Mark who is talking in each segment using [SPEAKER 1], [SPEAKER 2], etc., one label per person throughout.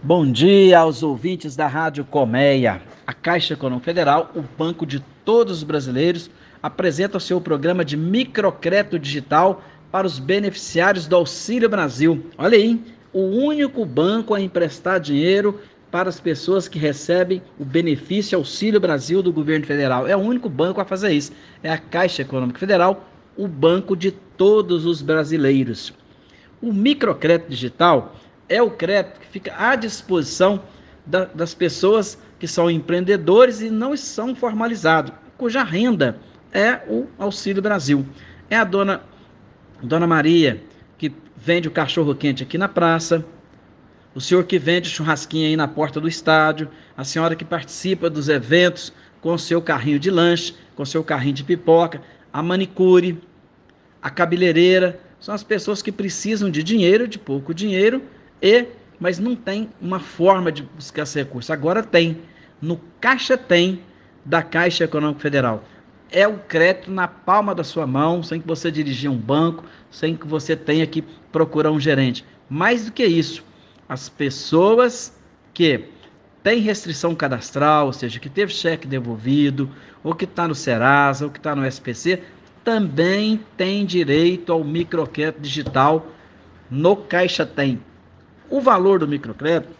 [SPEAKER 1] Bom dia aos ouvintes da Rádio Colmeia. A Caixa Econômica Federal, o banco de todos os brasileiros, apresenta o seu programa de microcrédito digital para os beneficiários do Auxílio Brasil. Olha aí, o único banco a emprestar dinheiro para as pessoas que recebem o benefício Auxílio Brasil do governo federal. É o único banco a fazer isso. É a Caixa Econômica Federal, o banco de todos os brasileiros. O microcrédito digital é o crédito que fica à disposição da, das pessoas que são empreendedores e não são formalizados, cuja renda é o Auxílio Brasil. É a dona, dona Maria que vende o cachorro quente aqui na praça, o senhor que vende churrasquinho aí na porta do estádio, a senhora que participa dos eventos com o seu carrinho de lanche, com o seu carrinho de pipoca, a manicure, a cabeleireira, são as pessoas que precisam de dinheiro, de pouco dinheiro, e mas não tem uma forma de buscar esse recurso. Agora tem. No Caixa tem da Caixa Econômica Federal. É o crédito na palma da sua mão, sem que você dirigir um banco, sem que você tenha que procurar um gerente. Mais do que isso, as pessoas que têm restrição cadastral, ou seja, que teve cheque devolvido, ou que está no Serasa, ou que está no SPC, também tem direito ao microcrédito digital no Caixa Tem. O valor do microcrédito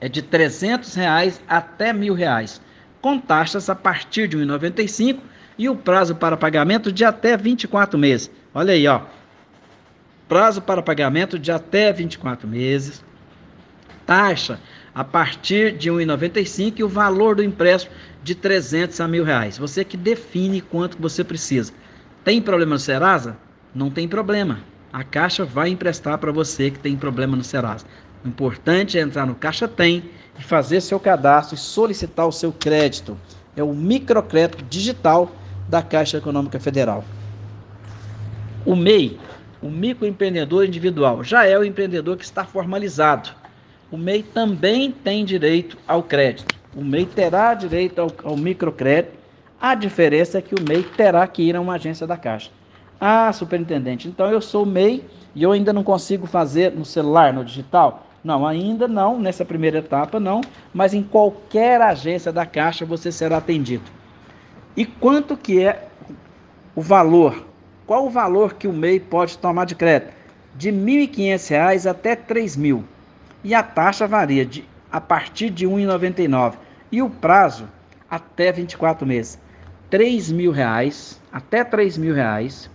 [SPEAKER 1] é de 300 reais até R$ 1.000, com taxas a partir de R$ 1,95 e o prazo para pagamento de até 24 meses. Olha aí, ó. Prazo para pagamento de até 24 meses. Taxa a partir de R$ 1,95 e o valor do empréstimo de 300 a mil reais. Você que define quanto você precisa. Tem problema no Serasa? Não tem problema. A Caixa vai emprestar para você que tem problema no Serasa. O importante é entrar no Caixa Tem e fazer seu cadastro e solicitar o seu crédito. É o microcrédito digital da Caixa Econômica Federal. O MEI, o microempreendedor individual, já é o empreendedor que está formalizado. O MEI também tem direito ao crédito. O MEI terá direito ao, ao microcrédito a diferença é que o MEI terá que ir a uma agência da Caixa. Ah, superintendente, então eu sou MEI e eu ainda não consigo fazer no celular, no digital? Não, ainda não, nessa primeira etapa não, mas em qualquer agência da Caixa você será atendido. E quanto que é o valor? Qual o valor que o MEI pode tomar de crédito? De R$ 1.500 até R$ 3.000. E a taxa varia de, a partir de R$ 1,99. E o prazo até 24 meses. 3 mil reais, até 3 mil reais,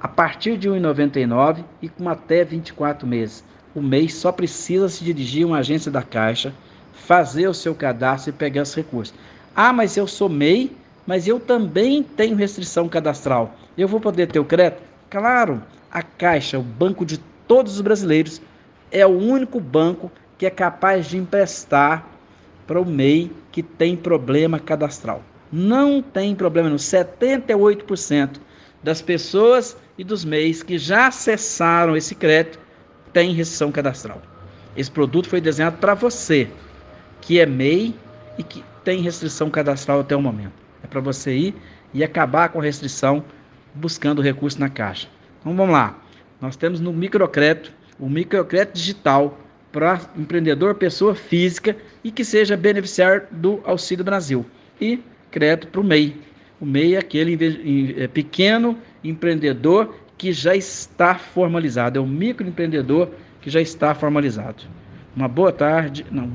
[SPEAKER 1] a partir de 1,99 e com até 24 meses. O mês só precisa se dirigir a uma agência da Caixa, fazer o seu cadastro e pegar os recursos. Ah, mas eu sou MEI, mas eu também tenho restrição cadastral. Eu vou poder ter o crédito? Claro, a Caixa, o banco de todos os brasileiros, é o único banco que é capaz de emprestar para o MEI que tem problema cadastral não tem problema, no 78% das pessoas e dos MEIs que já acessaram esse crédito têm restrição cadastral. Esse produto foi desenhado para você, que é MEI e que tem restrição cadastral até o momento. É para você ir e acabar com a restrição buscando recurso na caixa. Então vamos lá. Nós temos no microcrédito o microcrédito digital para empreendedor, pessoa física e que seja beneficiário do Auxílio Brasil. E crédito para o MEI. O MEI é aquele é, pequeno empreendedor que já está formalizado, é o microempreendedor que já está formalizado. Uma boa tarde, não,